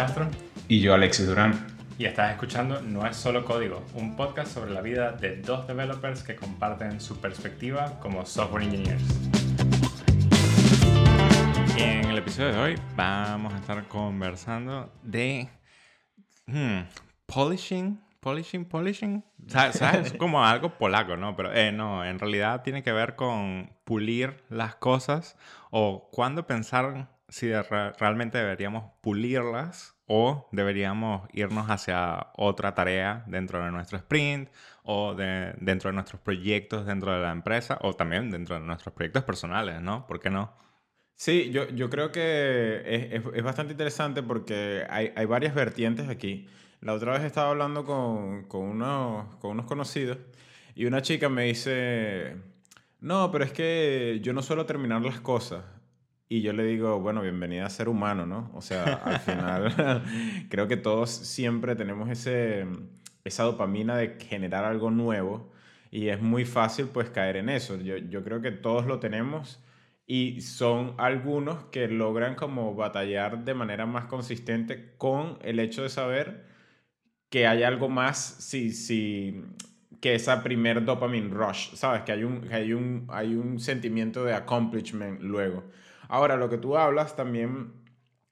Castro. Y yo, Alexis Durán. Y estás escuchando No es solo código, un podcast sobre la vida de dos developers que comparten su perspectiva como software engineers. En el episodio de hoy vamos a estar conversando de hmm, polishing, polishing, polishing. ¿Sabes? Es como algo polaco, ¿no? Pero eh, no, en realidad tiene que ver con pulir las cosas o cuándo pensar si realmente deberíamos pulirlas o deberíamos irnos hacia otra tarea dentro de nuestro sprint o de, dentro de nuestros proyectos dentro de la empresa o también dentro de nuestros proyectos personales, ¿no? ¿Por qué no? Sí, yo, yo creo que es, es, bastante interesante porque hay, hay, varias vertientes aquí. La otra vez estaba hablando con, con, unos, con unos conocidos y una chica me dice, no, pero es que yo no suelo terminar las cosas. Y yo le digo, bueno, bienvenida a ser humano, ¿no? O sea, al final creo que todos siempre tenemos ese, esa dopamina de generar algo nuevo y es muy fácil pues caer en eso. Yo, yo creo que todos lo tenemos y son algunos que logran como batallar de manera más consistente con el hecho de saber que hay algo más si, si, que esa primer dopamine rush, ¿sabes? Que hay un, hay un, hay un sentimiento de accomplishment luego. Ahora, lo que tú hablas también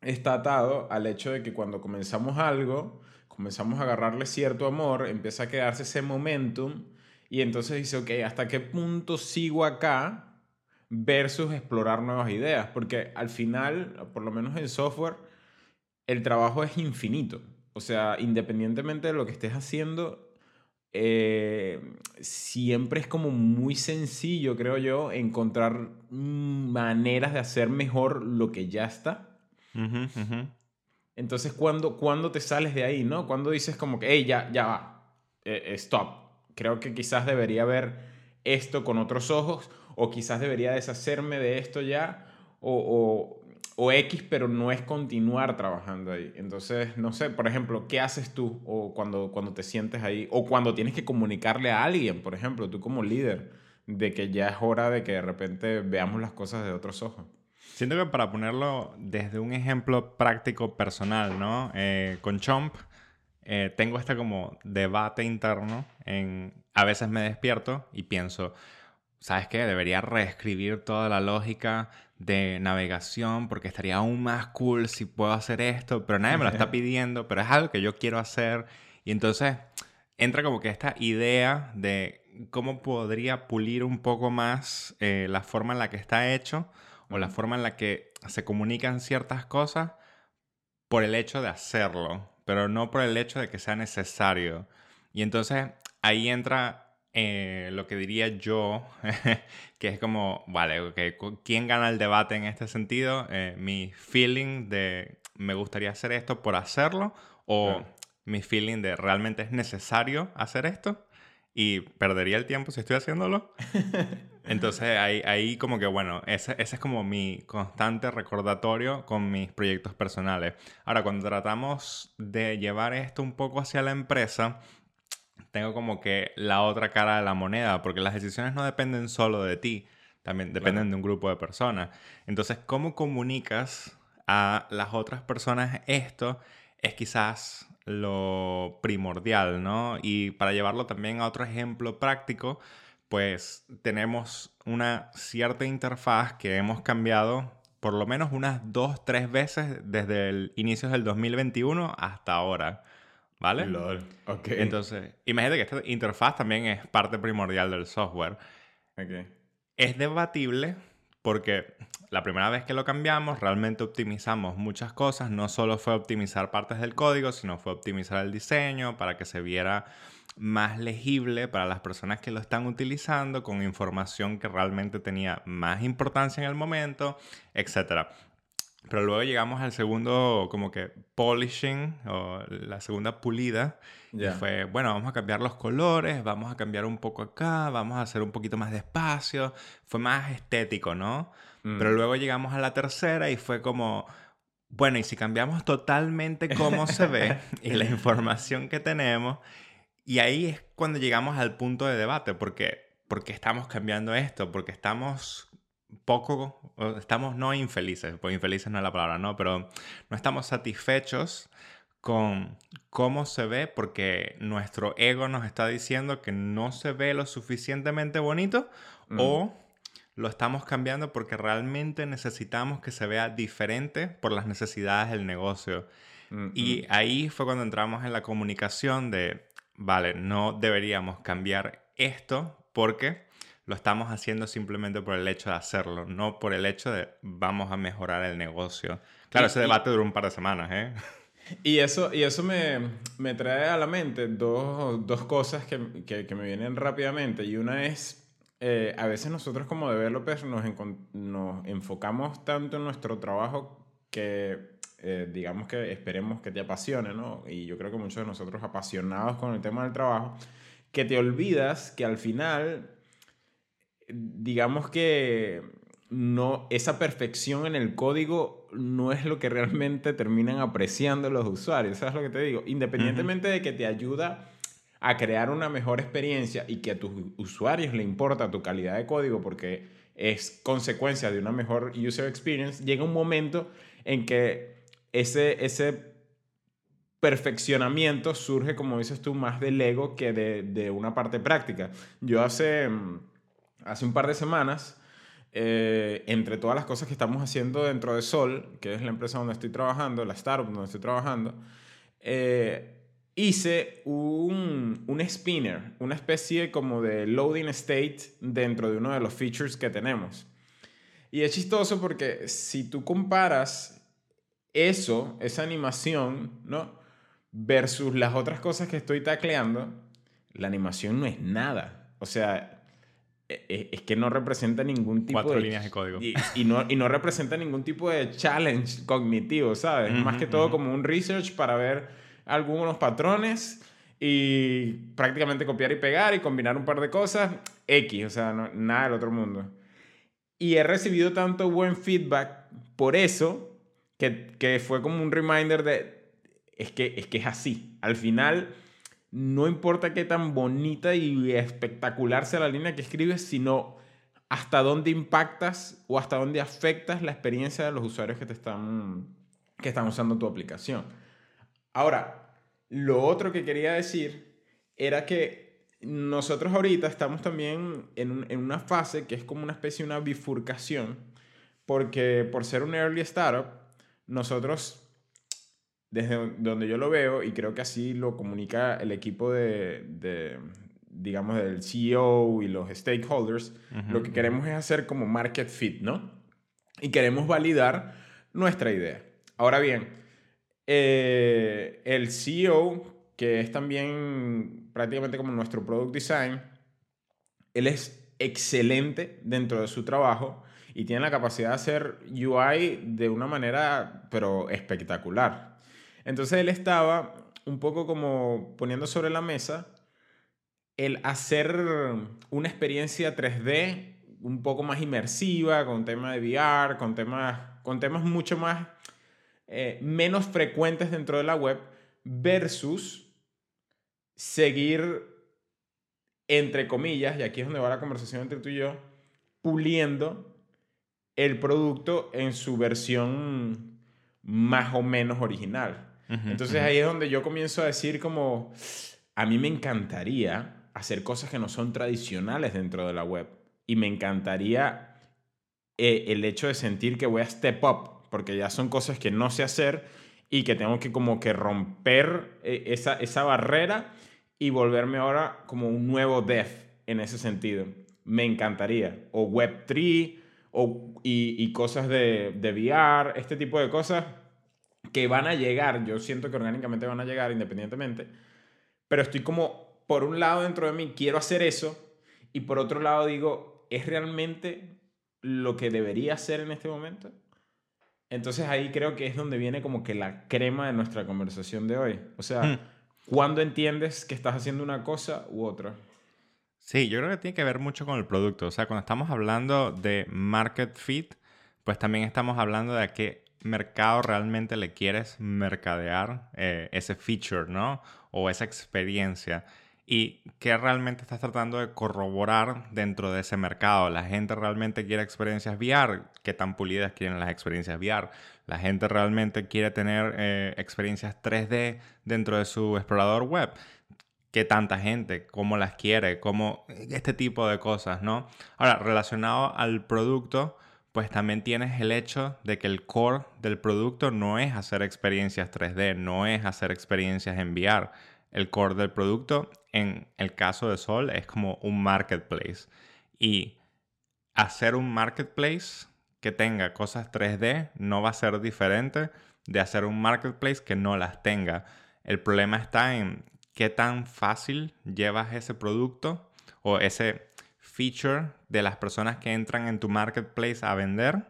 está atado al hecho de que cuando comenzamos algo, comenzamos a agarrarle cierto amor, empieza a quedarse ese momentum y entonces dice, ok, ¿hasta qué punto sigo acá versus explorar nuevas ideas? Porque al final, por lo menos en software, el trabajo es infinito. O sea, independientemente de lo que estés haciendo, eh, siempre es como muy sencillo, creo yo, encontrar maneras de hacer mejor lo que ya está. Entonces, ¿cuándo, cuando te sales de ahí, no? Cuando dices como que, hey, ya, ya va, eh, eh, stop. Creo que quizás debería ver esto con otros ojos o quizás debería deshacerme de esto ya o, o X, pero no es continuar trabajando ahí. Entonces, no sé, por ejemplo, ¿qué haces tú o cuando, cuando te sientes ahí? O cuando tienes que comunicarle a alguien, por ejemplo, tú como líder, de que ya es hora de que de repente veamos las cosas de otros ojos. Siento que para ponerlo desde un ejemplo práctico personal, ¿no? Eh, con Chomp eh, tengo este como debate interno. En, a veces me despierto y pienso, ¿sabes qué? Debería reescribir toda la lógica de navegación porque estaría aún más cool si puedo hacer esto, pero nadie me lo está pidiendo, pero es algo que yo quiero hacer. Y entonces entra como que esta idea de cómo podría pulir un poco más eh, la forma en la que está hecho o la forma en la que se comunican ciertas cosas por el hecho de hacerlo, pero no por el hecho de que sea necesario. Y entonces ahí entra eh, lo que diría yo, que es como, vale, okay, ¿quién gana el debate en este sentido? Eh, mi feeling de me gustaría hacer esto por hacerlo o mi feeling de realmente es necesario hacer esto y perdería el tiempo si estoy haciéndolo. Entonces ahí, ahí como que bueno, ese, ese, es como mi constante recordatorio con mis proyectos personales. Ahora, cuando tratamos de llevar esto un poco hacia la empresa, tengo como que la otra cara de la moneda, porque las decisiones no dependen solo de ti, también dependen de un grupo de personas. Entonces, ¿cómo comunicas a las otras personas esto? Es quizás lo primordial, ¿no? Y para llevarlo también a otro ejemplo práctico, pues tenemos una cierta interfaz que hemos cambiado por lo menos unas dos, tres veces desde el inicio del 2021 hasta ahora. ¿Vale? Ok. Entonces, imagínate que esta interfaz también es parte primordial del software. Ok. Es debatible porque la primera vez que lo cambiamos realmente optimizamos muchas cosas. No solo fue optimizar partes del código, sino fue optimizar el diseño para que se viera más legible para las personas que lo están utilizando, con información que realmente tenía más importancia en el momento, etc. Pero luego llegamos al segundo, como que polishing, o la segunda pulida. Y fue, bueno, vamos a cambiar los colores, vamos a cambiar un poco acá, vamos a hacer un poquito más de espacio. Fue más estético, ¿no? Mm. Pero luego llegamos a la tercera y fue como, bueno, y si cambiamos totalmente cómo se ve y la información que tenemos. Y ahí es cuando llegamos al punto de debate, porque, porque estamos cambiando esto, porque estamos poco, estamos no infelices, pues infelices no es la palabra, ¿no? Pero no estamos satisfechos con cómo se ve porque nuestro ego nos está diciendo que no se ve lo suficientemente bonito o lo estamos cambiando porque realmente necesitamos que se vea diferente por las necesidades del negocio. Y ahí fue cuando entramos en la comunicación de, vale, no deberíamos cambiar esto porque lo estamos haciendo simplemente por el hecho de hacerlo, no por el hecho de vamos a mejorar el negocio. Claro, ese debate duró un par de semanas, ¿eh? Y eso, y eso me, me trae a la mente dos, dos cosas que, que, que, me vienen rápidamente. Y una es, eh, a veces nosotros como developers nos, nos enfocamos tanto en nuestro trabajo que eh, digamos que esperemos que te apasione, ¿no? Y yo creo que muchos de nosotros apasionados con el tema del trabajo, que te olvidas que al final digamos que no, esa perfección en el código no es lo que realmente terminan apreciando los usuarios. ¿Sabes lo que te digo? Independientemente de que te ayuda a crear una mejor experiencia y que a tus usuarios le importa tu calidad de código porque es consecuencia de una mejor user experience, llega un momento en que ese, ese perfeccionamiento surge, como dices tú, más del ego que de, de una parte práctica. Yo hace mm, hace un par de semanas, eh, entre todas las cosas que estamos haciendo dentro de Sol, que es la empresa donde estoy trabajando, la startup donde estoy trabajando, eh, hice un, un, spinner, una especie como de loading state dentro de uno de los features que tenemos. Y es chistoso porque si tú comparas eso, esa animación, ¿no? Versus las otras cosas que estoy tacleando, la animación no es nada. O sea, es que no representa ningún tipo Cuatro líneas de código. Y, y, no, y no representa ningún tipo de challenge cognitivo, ¿sabes? Más que todo como un research para ver algunos patrones y prácticamente copiar y pegar y combinar un par de cosas. X, o sea, nada del otro mundo. Y he recibido tanto buen feedback por eso que, que fue como un reminder de, es que, es que es así. Al final no importa qué tan bonita y espectacular sea la línea que escribes, sino hasta dónde impactas o hasta dónde afectas la experiencia de los usuarios que te están, que están usando tu aplicación. Ahora, lo otro que quería decir era que nosotros ahorita estamos también en, en una fase que es como una especie de una bifurcación, porque por ser un early startup, nosotros desde donde yo lo veo, y creo que así lo comunica el equipo de, digamos, del CEO y los stakeholders, lo que queremos es hacer como market fit, ¿no? Y queremos validar nuestra idea. Ahora bien, eh, el CEO, que es también prácticamente como nuestro product design, él es excelente dentro de su trabajo y tiene la capacidad de hacer UI de una manera, pero espectacular. Entonces él estaba un poco como poniendo sobre la mesa el hacer una experiencia 3D un poco más inmersiva, con tema de VR, con temas, con temas mucho más, eh, menos frecuentes dentro de la web, versus seguir, entre comillas, y aquí es donde va la conversación entre tú y yo, puliendo el producto en su versión más o menos original. Entonces ahí es donde yo comienzo a decir como, a mí me encantaría hacer cosas que no son tradicionales dentro de la web. Y me encantaría eh, el hecho de sentir que voy a step up, porque ya son cosas que no sé hacer y que tengo que como que romper eh, esa, esa barrera y volverme ahora como un nuevo dev en ese sentido. Me encantaría. O Web3 o, y, y cosas de, de VR, este tipo de cosas que van a llegar, yo siento que orgánicamente van a llegar independientemente, pero estoy como, por un lado dentro de mí, quiero hacer eso, y por otro lado digo, ¿es realmente lo que debería hacer en este momento? Entonces ahí creo que es donde viene como que la crema de nuestra conversación de hoy. O sea, hmm. ¿cuándo entiendes que estás haciendo una cosa u otra? Sí, yo creo que tiene que ver mucho con el producto. O sea, cuando estamos hablando de market fit, pues también estamos hablando de que mercado realmente le quieres mercadear eh, ese feature, ¿no? O esa experiencia. y qué realmente estás tratando de corroborar dentro de ese mercado. La gente realmente quiere experiencias VR, qué tan pulidas quieren las experiencias VR. La gente realmente quiere tener eh, experiencias 3D dentro de su explorador web. ¿Qué tanta gente? ¿Cómo las quiere? ¿Cómo? Este tipo de cosas, ¿no? Ahora, relacionado al producto, pues también tienes el hecho de que el core del producto no es hacer experiencias 3D, no es hacer experiencias en VR. El core del producto, en el caso de Sol, es como un marketplace. Y hacer un marketplace que tenga cosas 3D no va a ser diferente de hacer un marketplace que no las tenga. El problema está en qué tan fácil llevas ese producto o ese feature de las personas que entran en tu marketplace a vender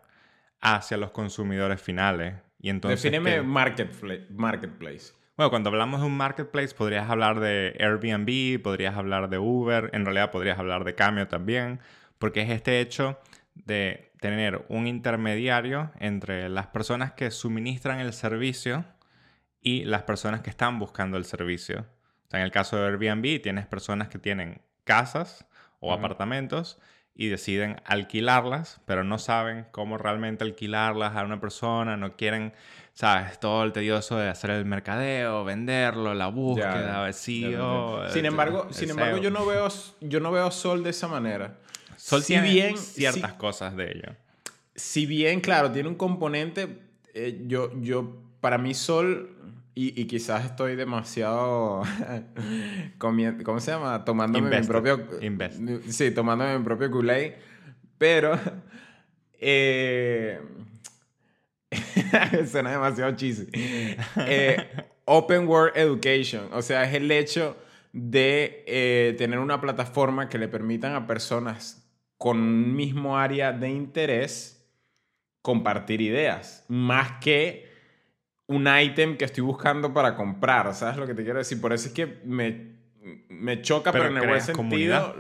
hacia los consumidores finales. Y entonces, Defíneme marketplace. Bueno, cuando hablamos de un marketplace podrías hablar de Airbnb, podrías hablar de Uber, en realidad podrías hablar de Cameo también, porque es este hecho de tener un intermediario entre las personas que suministran el servicio y las personas que están buscando el servicio. en el caso de Airbnb tienes personas que tienen casas o apartamentos y deciden alquilarlas, pero no saben cómo realmente alquilarlas a una persona, no quieren, sabes, todo el tedioso de hacer el mercadeo, venderlo, la búsqueda, el CEO. Sin embargo, sin embargo yo no veo yo no veo Sol de esa manera. Sol si tiene bien, ciertas cosas de ello. Si bien, claro, tiene un componente, eh, yo, yo, para mí Sol y, quizás estoy demasiado ¿cómo se llama? Tomándome mi propio Invest. Sí, tomándome mi propio kool pero eh, suena demasiado cheesy. Eh, open World Education, o sea, es el hecho de eh, tener una plataforma que le permitan a personas con un mismo área de interés compartir ideas, más que un ítem que estoy buscando para comprar, ¿sabes lo que te quiero decir? Por eso es que me, me choca, pero, en el buen sentido.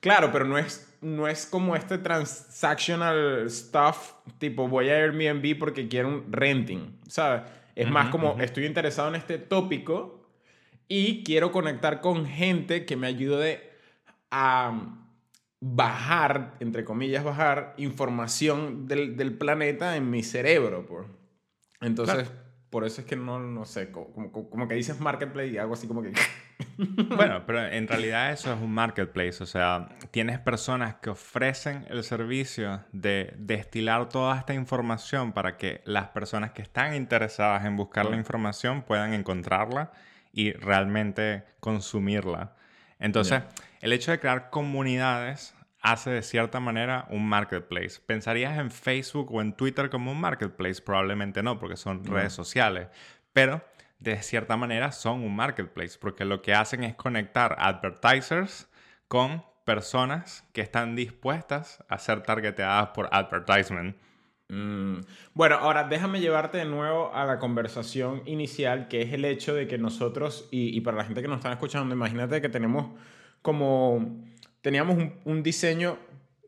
Claro, pero no es, no es como este transactional stuff, tipo voy a Airbnb porque quiero un renting, ¿sabes? Es más como estoy interesado en este tópico y quiero conectar con gente que me ayude a bajar, entre comillas, bajar información del, del planeta en mi cerebro. Por. Entonces, por eso es que no, no sé, como, como, que dices marketplace y algo así como que... bueno, pero en realidad eso es un marketplace, o sea, tienes personas que ofrecen el servicio de destilar toda esta información para que las personas que están interesadas en buscar la información puedan encontrarla y realmente consumirla. Entonces, el hecho de crear comunidades hace de cierta manera un marketplace. ¿Pensarías en Facebook o en Twitter como un marketplace? Probablemente no, porque son redes sociales. Pero de cierta manera son un marketplace, porque lo que hacen es conectar advertisers con personas que están dispuestas a ser targeteadas por advertisement. Mm. Bueno, ahora déjame llevarte de nuevo a la conversación inicial, que es el hecho de que nosotros, y, y para la gente que nos está escuchando, imagínate que tenemos como teníamos un, diseño,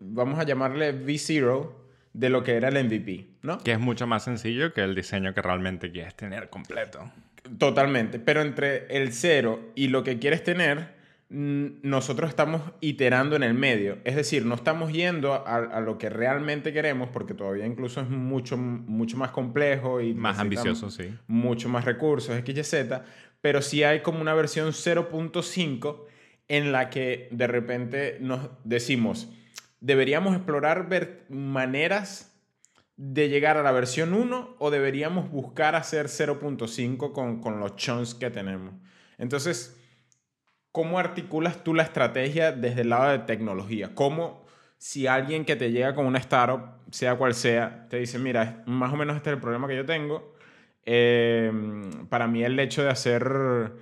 vamos a llamarle V0, de lo que era el MVP, ¿no? Que es mucho más sencillo que el diseño que realmente quieres tener completo. Totalmente, pero entre el cero y lo que quieres tener, nosotros estamos iterando en el medio. Es decir, no estamos yendo a, lo que realmente queremos porque todavía incluso es mucho, mucho más complejo y... Más ambicioso, sí. Mucho más recursos, X, Y, Z, pero sí hay como una versión 0.5 en la que de repente nos decimos, deberíamos explorar maneras de llegar a la versión 1 o deberíamos buscar hacer 0.5 con, con los chunks que tenemos. Entonces, ¿cómo articulas tú la estrategia desde el lado de tecnología? ¿Cómo si alguien que te llega con una startup, sea cual sea, te dice, mira, más o menos este es el problema que yo tengo, eh, para mí el hecho de hacer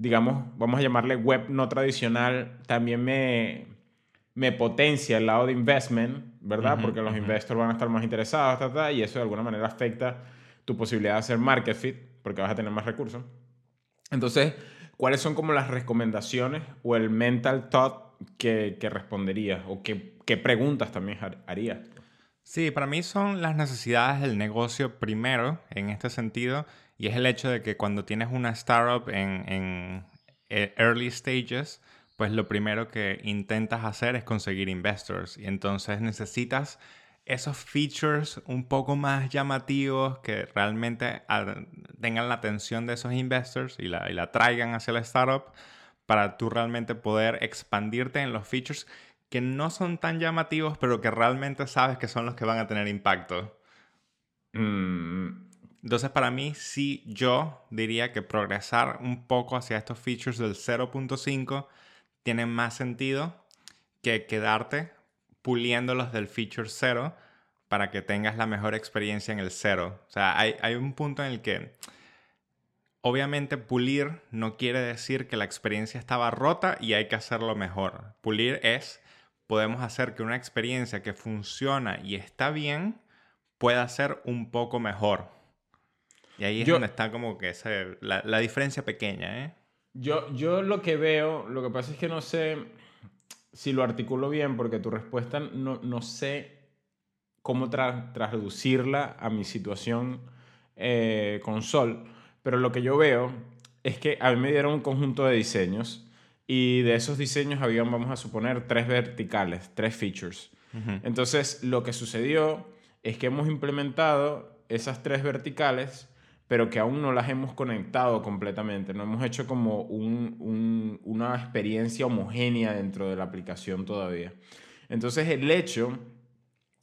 digamos, vamos a llamarle web no tradicional, también me, me potencia el lado de investment, ¿verdad? Porque los investors van a estar más interesados, y eso de alguna manera afecta tu posibilidad de hacer market fit, porque vas a tener más recursos. Entonces, ¿cuáles son como las recomendaciones o el mental thought que, que responderías o qué, qué preguntas también harías? Sí, para mí son las necesidades del negocio primero, en este sentido, y es el hecho de que cuando tienes una startup en, eh, early stages, pues lo primero que intentas hacer es conseguir investors. Y entonces necesitas esos features un poco más llamativos que realmente tengan la atención de esos investors y la, y la traigan hacia la startup para tú realmente poder expandirte en los features que no son tan llamativos, pero que realmente sabes que son los que van a tener impacto. Mm. Entonces, para mí, sí, yo diría que progresar un poco hacia estos features del 0.5 tiene más sentido que quedarte puliéndolos del feature 0 para que tengas la mejor experiencia en el 0. O sea, hay, hay un punto en el que Obviamente pulir no quiere decir que la experiencia estaba rota y hay que hacerlo mejor. Pulir es, podemos hacer que una experiencia que funciona y está bien pueda ser un poco mejor. Y ahí es donde está como que la, diferencia pequeña, ¿eh? Yo, yo lo que veo, lo que pasa es que no sé si lo articulo bien, porque tu respuesta no, no sé cómo traducirla a mi situación eh, con Sol. Pero lo que yo veo es que a mí me dieron un conjunto de diseños y de esos diseños habían, vamos a suponer, tres verticales, tres features. Entonces, lo que sucedió es que hemos implementado esas tres verticales, pero que aún no las hemos conectado completamente. No hemos hecho como una experiencia homogénea dentro de la aplicación todavía. Entonces, el hecho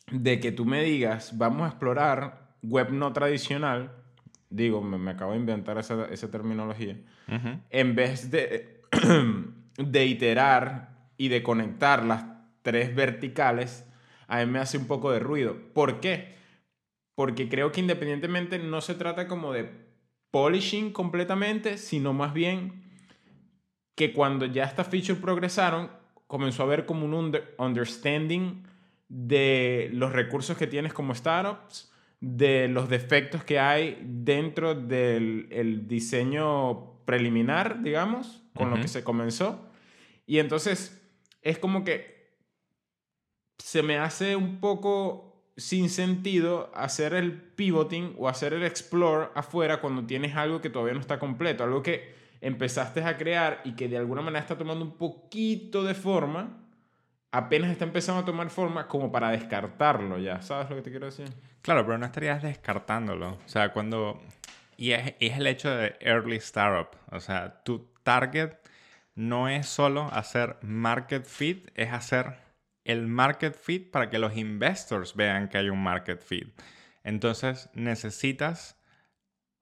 de que tú me digas, vamos a explorar web no tradicional, digo, me, acabo de inventar esa, esa terminología, en vez de, de iterar y de conectar las tres verticales, a mí me hace un poco de ruido. ¿Por qué? Porque creo que independientemente no se trata como de polishing completamente, sino más bien que cuando ya estas features progresaron, comenzó a haber como un understanding de los recursos que tienes como startups, de los defectos que hay dentro del diseño preliminar, digamos, con lo que se comenzó. Y entonces es como que se me hace un poco sin sentido hacer el pivoting o hacer el explore afuera cuando tienes algo que todavía no está completo, algo que empezaste a crear y que de alguna manera está tomando un poquito de forma apenas está empezando a tomar forma como para descartarlo ya. ¿Sabes lo que te quiero decir? Claro, pero no estarías descartándolo. O sea, cuando... Y es, es el hecho de early startup. O sea, tu target no es solo hacer market fit, es hacer el market fit para que los investors vean que hay un market fit. Entonces necesitas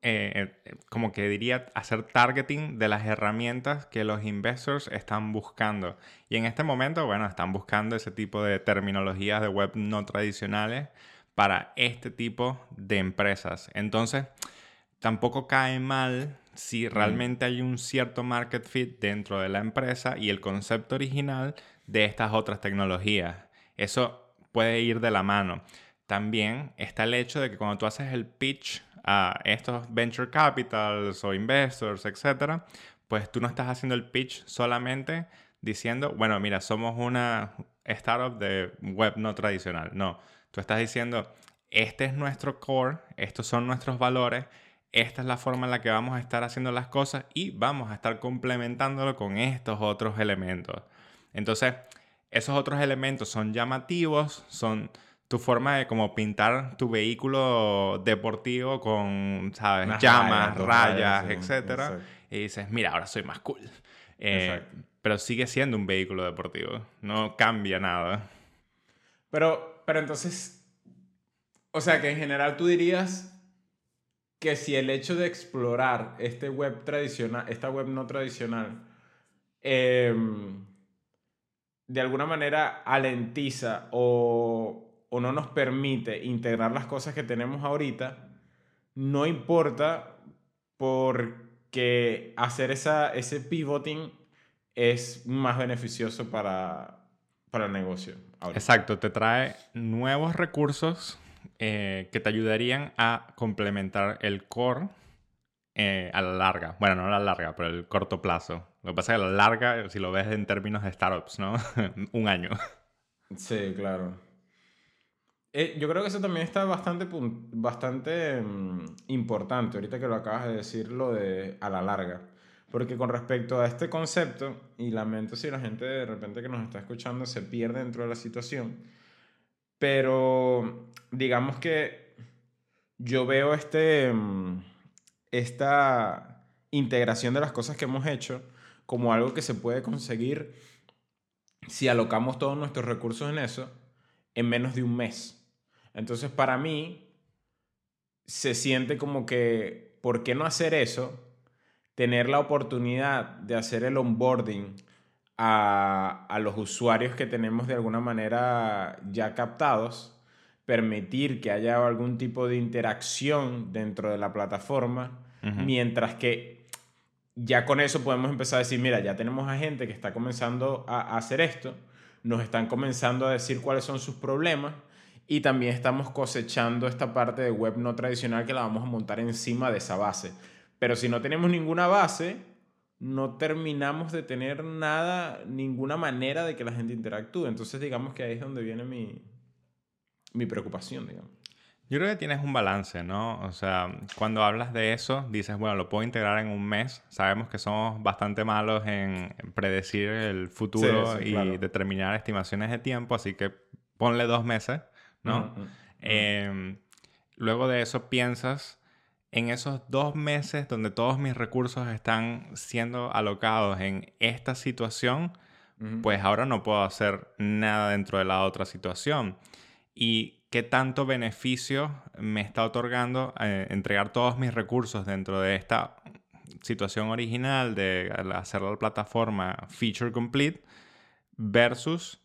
eh, eh, como que diría, hacer targeting de las herramientas que los investors están buscando. Y en este momento, bueno, están buscando ese tipo de terminologías de web no tradicionales para este tipo de empresas. Entonces, tampoco cae mal si realmente hay un cierto market fit dentro de la empresa y el concepto original de estas otras tecnologías. Eso puede ir de la mano. También está el hecho de que cuando tú haces el pitch a estos venture capitals o investors, etcétera, pues tú no estás haciendo el pitch solamente diciendo, bueno, mira, somos una startup de web no tradicional. No, tú estás diciendo, este es nuestro core, estos son nuestros valores, esta es la forma en la que vamos a estar haciendo las cosas y vamos a estar complementándolo con estos otros elementos. Entonces, esos otros elementos son llamativos, son tu forma de como pintar tu vehículo deportivo con, ¿sabes? Llamas, rayas, etcétera. Y dices, mira, ahora soy más cool. Eh, pero sigue siendo un vehículo deportivo. No cambia nada. Pero, pero entonces, o sea que en general tú dirías que si el hecho de explorar este web tradicional, esta web no tradicional, em, de alguna manera alentiza o o no nos permite integrar las cosas que tenemos ahorita, no importa porque hacer esa, ese pivoting es más beneficioso para, para el negocio. Exacto, te trae nuevos recursos eh, que te ayudarían a complementar el core eh, a la larga. Bueno, no a la larga, pero el corto plazo. Lo que pasa es que a la larga, si lo ves en términos de startups, ¿no? Un año. Sí, claro. Eh, yo creo que eso también está bastante, bastante mm, importante, ahorita que lo acabas de decir, lo de a la larga. Porque con respecto a este concepto, y lamento si la gente de repente que nos está escuchando se pierde dentro de la situación, pero digamos que yo veo este, mm, esta integración de las cosas que hemos hecho como algo que se puede conseguir si alocamos todos nuestros recursos en eso en menos de un mes. Entonces, para mí, se siente como que, ¿por qué no hacer eso? tener la oportunidad de hacer el onboarding a, a, los usuarios que tenemos de alguna manera ya captados, permitir que haya algún tipo de interacción dentro de la plataforma, mientras que ya con eso podemos empezar a decir, mira, ya tenemos a gente que está comenzando a, a hacer esto, nos están comenzando a decir cuáles son sus problemas y también estamos cosechando esta parte de web no tradicional que la vamos a montar encima de esa base. Pero si no tenemos ninguna base, no terminamos de tener nada, ninguna manera de que la gente interactúe. Entonces, digamos que ahí es donde viene mi, mi preocupación, digamos. Yo creo que tienes un balance, ¿no? O sea, cuando hablas de eso, dices, bueno, lo puedo integrar en un mes. Sabemos que somos bastante malos en predecir el futuro y determinar estimaciones de tiempo, así que ponle dos meses, ¿no? Em, luego de eso piensas en esos dos meses donde todos mis recursos están siendo alocados en esta situación, pues ahora no puedo hacer nada dentro de la otra situación. ¿Y qué tanto beneficio me está otorgando eh, entregar todos mis recursos dentro de esta situación original de hacer la plataforma feature complete versus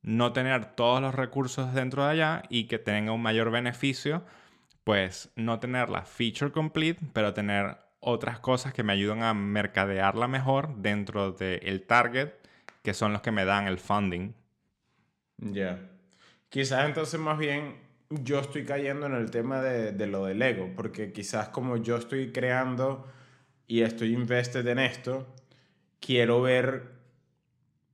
no tener todos los recursos dentro de allá y que tenga un mayor beneficio pues no tener la feature complete, pero tener otras cosas que me ayudan a mercadearla mejor dentro del target, que son los que me dan el funding. Ya. Quizás entonces más bien yo estoy cayendo en el tema de, de, lo del ego, porque quizás como yo estoy creando y estoy invested en esto, quiero ver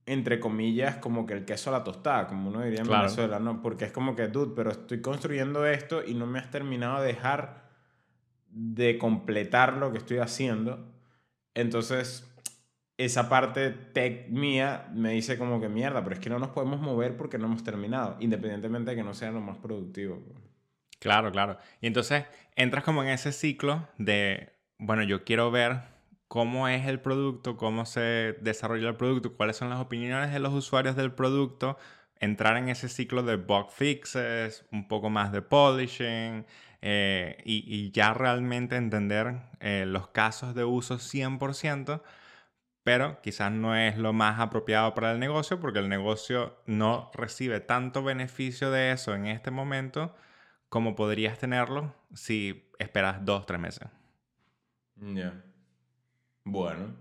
entre comillas, como que el queso a la tostada, como uno diría en Venezuela, ¿no? Porque es como que, dude, pero estoy construyendo esto y no me has terminado de dejar de completar lo que estoy haciendo. Entonces, esa parte tech mía me dice como que mierda, pero es que no nos podemos mover porque no hemos terminado, independientemente de que no sea lo más productivo. Claro, claro. Y entonces entras como en ese ciclo de, bueno, yo quiero ver cómo es el producto, cómo se desarrolla el producto, cuáles son las opiniones de los usuarios del producto, entrar en ese ciclo de bug fixes, un poco más de polishing eh, y, ya realmente entender eh, los casos de uso 100%, pero quizás no es lo más apropiado para el negocio porque el negocio no recibe tanto beneficio de eso en este momento como podrías tenerlo si esperas dos, tres meses. Ya. Bueno.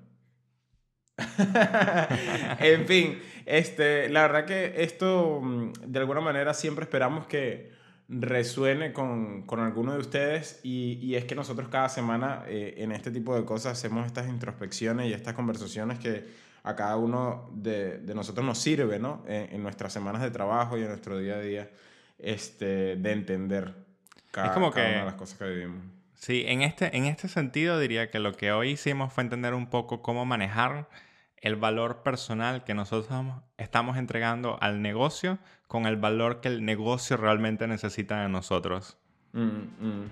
en fin, este, la verdad que esto mm, de alguna manera siempre esperamos que resuene con, con alguno de ustedes y, y, es que nosotros cada semana eh, en este tipo de cosas hacemos estas introspecciones y estas conversaciones que a cada uno de, de nosotros nos sirve, ¿no? En, nuestras semanas de trabajo y en nuestro día a día, este, de entender cada, cada una de las cosas que vivimos. Sí, en este, en este sentido diría que lo que hoy hicimos fue entender un poco cómo manejar el valor personal que nosotros estamos entregando al negocio con el valor que el negocio realmente necesita de nosotros. Mm, mm.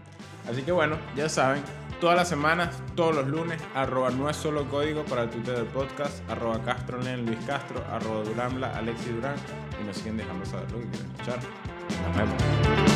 Así que bueno, ya saben, todas las semanas, todos los lunes, arroba no es solo código para el Twitter del podcast, arroba Castronen, Luis Castro, arroba Duramla, Alexi Durán, y nos siguen dejando saber lo que quieren escuchar. Nos vemos.